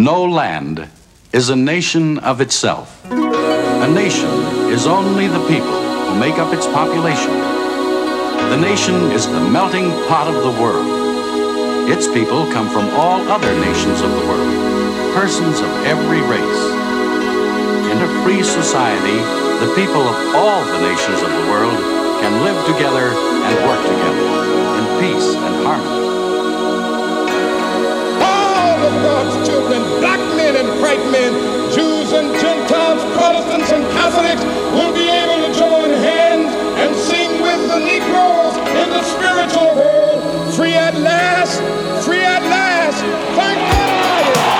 No land is a nation of itself. A nation is only the people who make up its population. The nation is the melting pot of the world. Its people come from all other nations of the world, persons of every race. In a free society, the people of all the nations of the world can live together and work together in peace and harmony of God's children, black men and white men, Jews and Gentiles, Protestants and Catholics, will be able to join hands and sing with the Negroes in the spiritual world. Free at last, free at last. Thank God.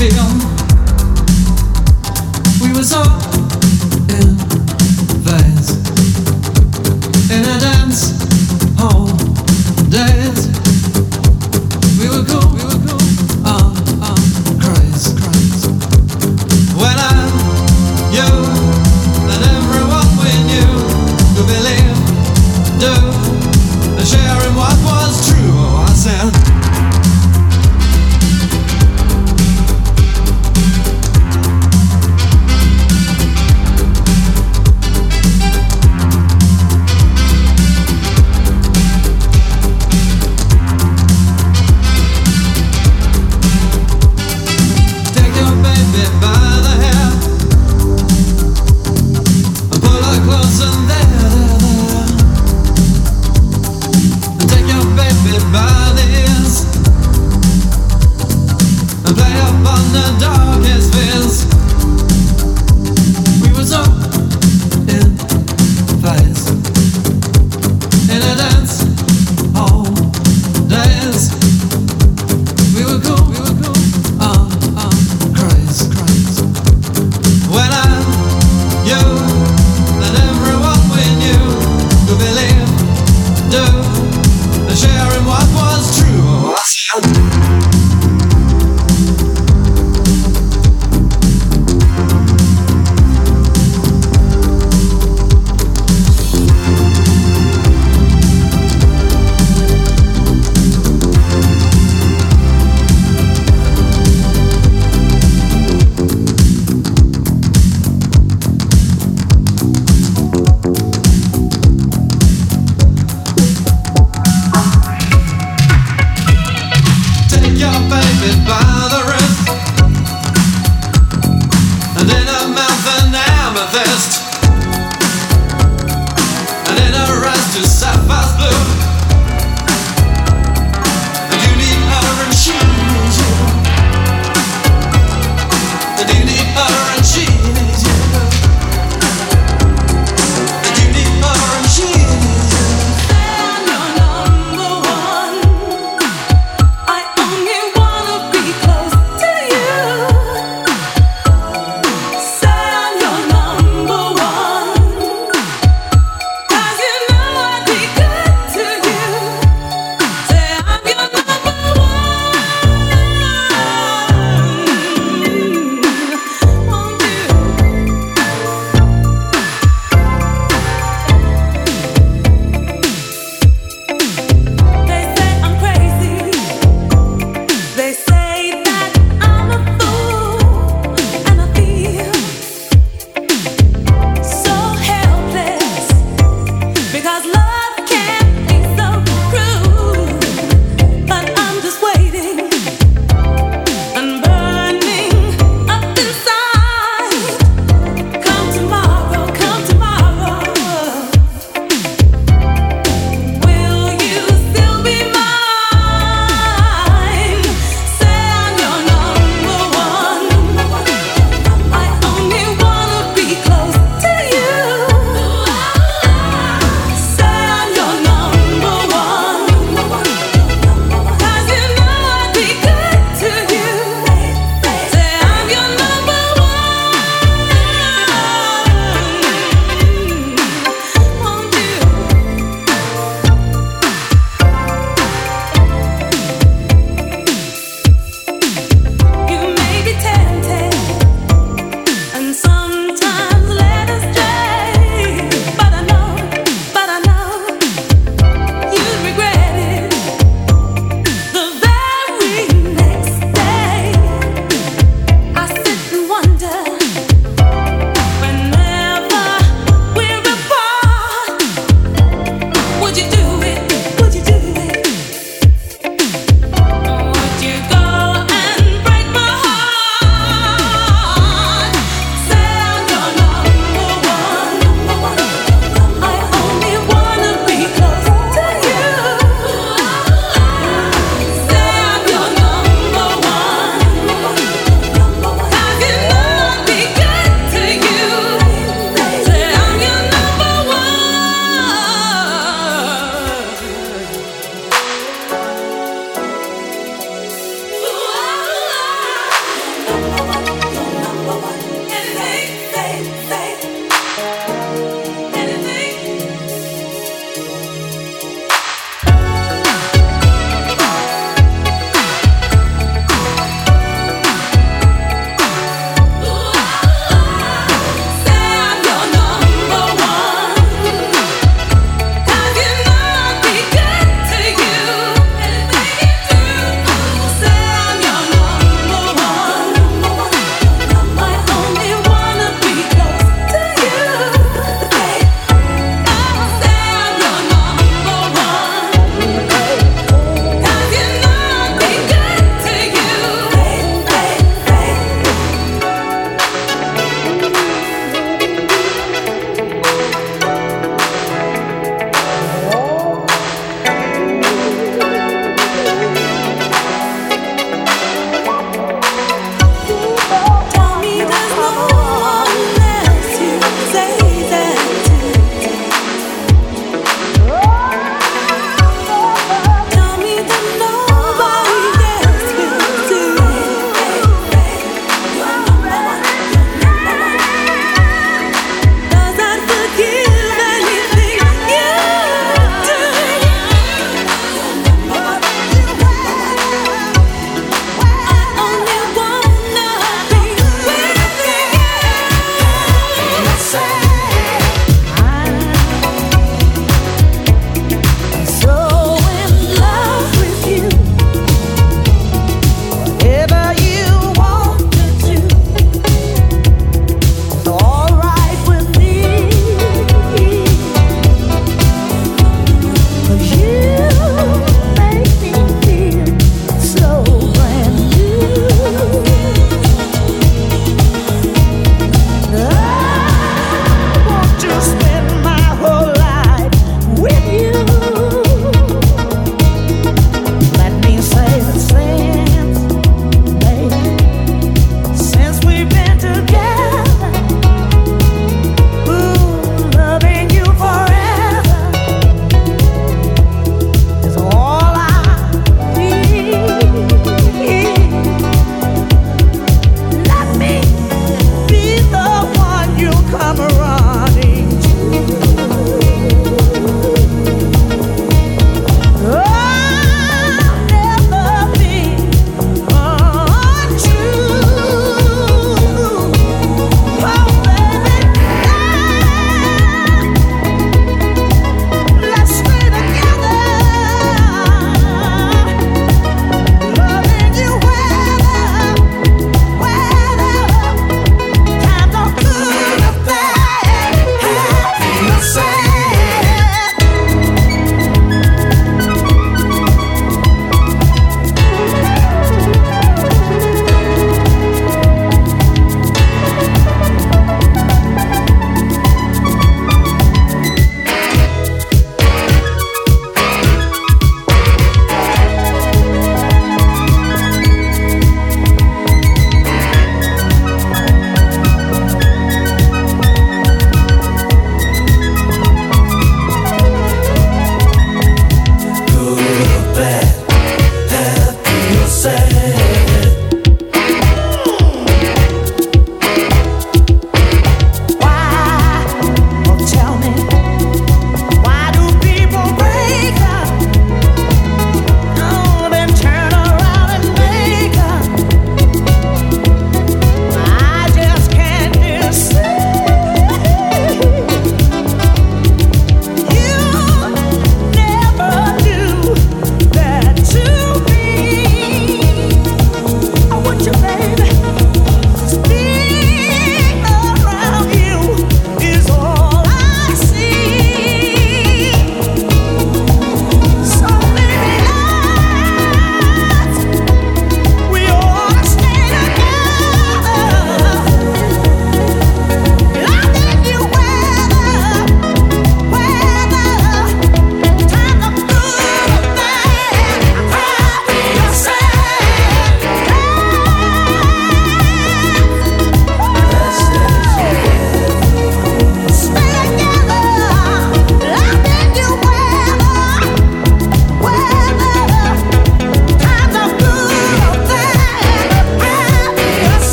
feel.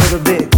little bit.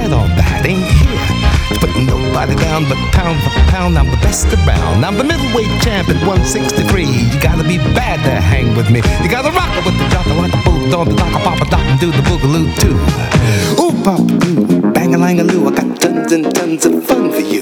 it down, but pound for pound, I'm the best around. I'm the middleweight champ at 163. You gotta be bad to hang with me. You gotta rock it with the jocker like a boot on the dock, pop a dock and do the boogaloo too. Ooh, pop doo, bang a lang a loo. I got tons and tons of fun for you.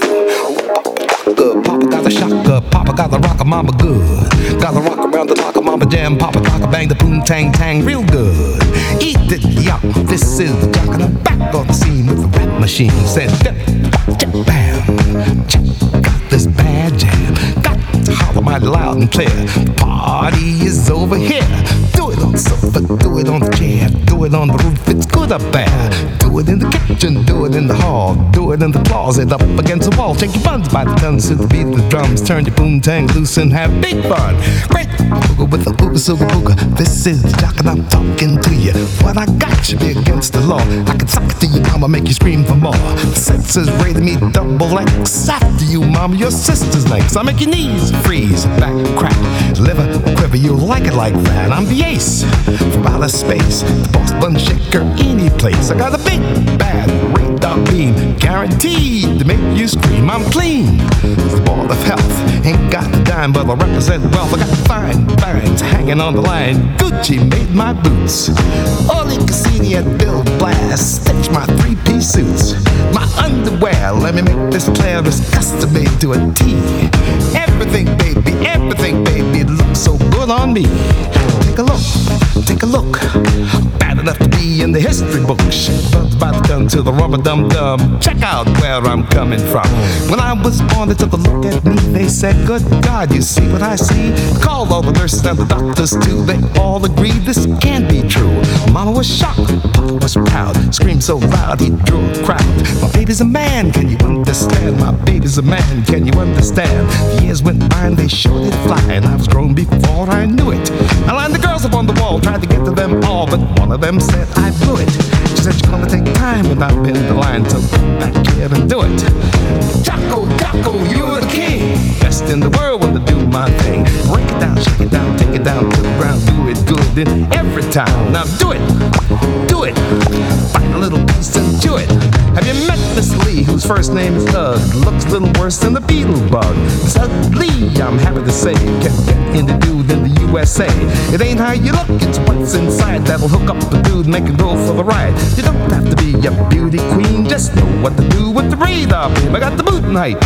Good. Papa got the shocker, Papa got the rocker, Mama good. Got the rock around the locker, Mama jam, Papa cocker, bang the boom tang tang, real good. Eat it, yuck. This is the jock, and I'm back on the scene with the rap machine. Said, jump, jump, bang. Got this bad jam. Got to holler my loud and clear closet up against the wall. Shake your buns by the tons to the beat of the hall do it in the closet up against the wall. thank your pants by the thumbs. Beat the drums. Turn your boom tang loose and have big fun. Great booga with the booga silver booga. This is the jock and I'm talking to you. What I got should be against the law. I can suck it to you, mama, make you scream for more. The senses rated me double X. After you, mama, your sister's next. I make your knees freeze, back crack, liver quiver. You like it like that. I'm the ace from outer space, the boss shaker, any place. I got a big bad radar beam, guaranteed to make you scream. I'm clean, the ball of health. Ain't got a dime, but I represent wealth. I got fine bands hanging on the line. Gucci made my boots. Oleg Cassini at Bill Blass stitched my three-piece suits. My underwear, let me make this clear, is custom made to a T. Everything, baby, everything, baby, looks so good on me. Take a look, take a look. Enough to be in the history books. Buds by the gun to the rubber dum dum. Check out where I'm coming from. When I was born, they took a look at me. They said, Good God, you see what I see? Called all the nurses and the doctors too. They all agreed this can't be true. Mama was shocked, Papa was proud. Screamed so loud he drew a crowd. My baby's a man, can you understand? My baby's a man, can you understand? The years went by and they showed it fly, and I was grown before I knew it. I lined the girls up on the wall, tried to get to them all, but one of them said I blew it. She said you're gonna take time when I've the line, come back here and do it. Jocko, You're the king. Best in the world when to do my thing. Break it down, shake it down, take it down to the ground, do it good in every time. Now do it, do it. Find a little piece and do it. Have you met Miss Lee, whose first name is Doug? Looks a little worse than the beetle bug. Lee, I'm happy to say, can get into dude in the USA. It ain't how you look, it's what's inside that'll hook up the dude, make him go for the ride. You don't have to be a beauty queen, just know what to do with the radar. I got the boot height,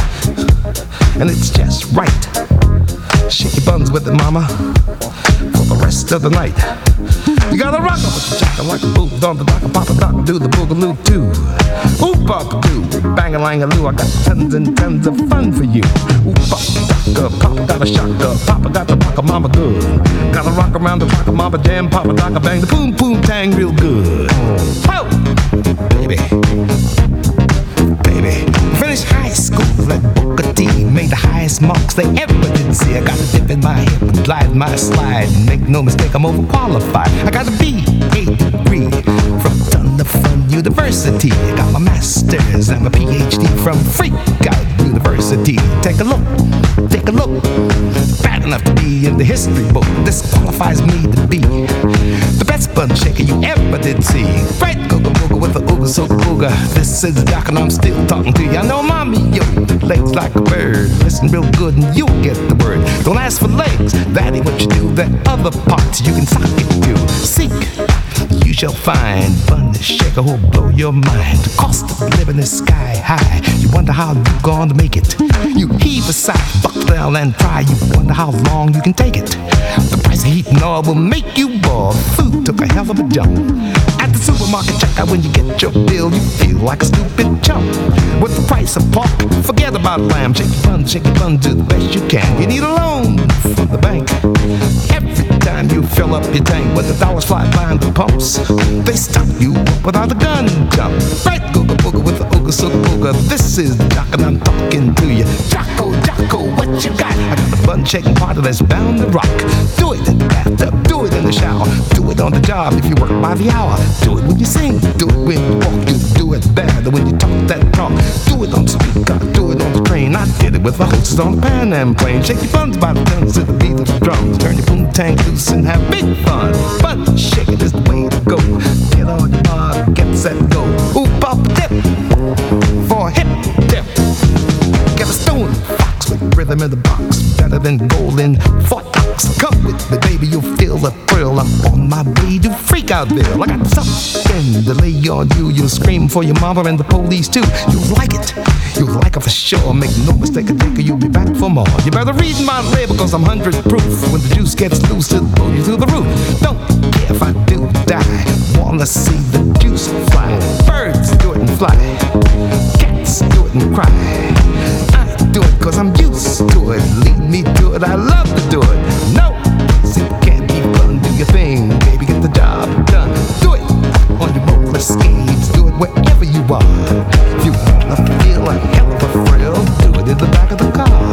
and it's just right. Shake your buns with it, mama, for the rest of the night. You gotta rock 'em with the chaka like a boot on the dock, pop a dock, do the boogaloo too. Oop up do, bang a lang a loo. I got tons and tons of fun for you. Oop up, doctor, Papa got a shocker. Papa got the rocker, mama good. Gotta rock around the clock, mama jam, Papa doctor bang the boom boom tang real good. Oh, baby, baby. Finished high school at Booker T. Made the highest marks they ever did see. I got a dip in my hip, glide my slide. Make no mistake, I'm overqualified. I got a B.A. degree from Thunder Fun University. I got my master's and my PhD from Freak Out University. Take a look, take a look. Enough to be in the history book. This qualifies me to be the best bun shaker you ever did see. Right, go go go with the ooga so ooga. This is Doc and I'm still talking to you. I know mommy, yo, legs like a bird. Listen real good and you'll get the word. Don't ask for legs, that ain't what you do. That other parts you can sock it to. Seek you shall find fun to shaker who'll blow your mind. The cost of living is sky high. You wonder how you're gonna make it. You heave a sigh, buckle and try. You wonder how long you can take it. The price of heat and oil will make you ball. Food took a hell of a jump. At the supermarket checkout, when you get your bill, you feel like a stupid chump. With the price of pork, forget about lamb. Shake your bun, shake your bun, do the best you can. You need a loan from the bank. Time you fill up your tank, when the dollars fly behind the pumps, they stop you without a gun jump. Right, googa booga with the This is jock and I'm talking to you. Jocko, Jocko, what you got? I got a fun shaking party that's bound to rock. Do it in the bathtub, do it in the shower, do it on the job if you work by the hour. Do it when you sing, do it when you walk, you do it better when you talk that talk. Do it on the speaker, do it on the train. I did it with the hostess on the Pan Am plane. Shake your buns by the tons to the beat of the drums. Turn your boom tank loose and have big fun. Bun shaking is the way to go. Get your rhythm in the box. Better than golden Fort Knox. Come with me, baby, you'll feel the thrill. I'm on my way to freak out there. I got something to lay on you. You'll scream for your mama and the police too. You'll like it. You'll like it for sure. Make no mistake, I think you'll be back for more. You better read my label, cause I'm 100 proof. When the juice gets loose, it'll blow you through the roof. Don't care if I do die. Wanna see the juice fly. Birds do it and fly. Cats do it and cry. Do it cause I'm used to it. Lead me to it, I love to do it. No, see, can't be fun. Do your thing, baby, get the job done. Do it on your roller skates. Do it wherever you are. If you wanna feel a hell of a thrill, do it in the back of the car.